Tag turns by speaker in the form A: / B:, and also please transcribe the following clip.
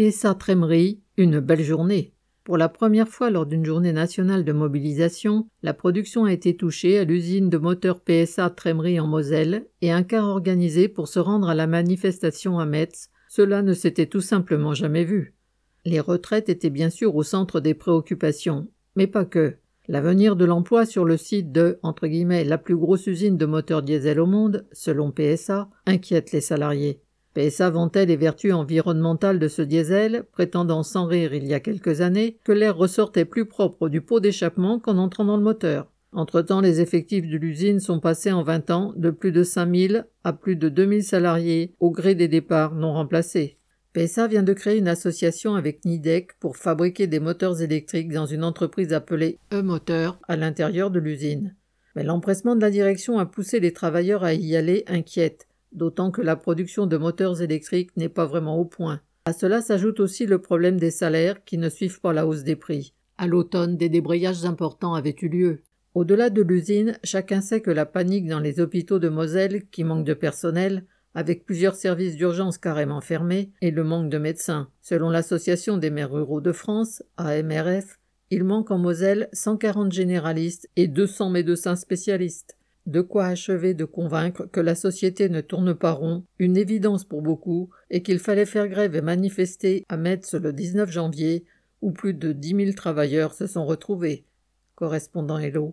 A: PSA Trémery, une belle journée. Pour la première fois lors d'une journée nationale de mobilisation, la production a été touchée à l'usine de moteurs PSA Trémery en Moselle et un car organisé pour se rendre à la manifestation à Metz. Cela ne s'était tout simplement jamais vu. Les retraites étaient bien sûr au centre des préoccupations, mais pas que. L'avenir de l'emploi sur le site de la plus grosse usine de moteurs diesel au monde, selon PSA, inquiète les salariés. PSA vantait les vertus environnementales de ce diesel, prétendant sans rire il y a quelques années que l'air ressortait plus propre du pot d'échappement qu'en entrant dans le moteur. Entre-temps, les effectifs de l'usine sont passés en 20 ans de plus de 5000 à plus de 2000 salariés au gré des départs non remplacés. PSA vient de créer une association avec Nidec pour fabriquer des moteurs électriques dans une entreprise appelée E-Moteur à l'intérieur de l'usine. Mais l'empressement de la direction a poussé les travailleurs à y aller inquiètes d'autant que la production de moteurs électriques n'est pas vraiment au point. À cela s'ajoute aussi le problème des salaires qui ne suivent pas la hausse des prix. À l'automne, des débrayages importants avaient eu lieu. Au-delà de l'usine, chacun sait que la panique dans les hôpitaux de Moselle, qui manquent de personnel, avec plusieurs services d'urgence carrément fermés, et le manque de médecins. Selon l'Association des maires ruraux de France, AMRF, il manque en Moselle 140 généralistes et 200 médecins spécialistes. De quoi achever de convaincre que la société ne tourne pas rond, une évidence pour beaucoup, et qu'il fallait faire grève et manifester à Metz le 19 janvier, où plus de dix mille travailleurs se sont retrouvés. Correspondant Hello.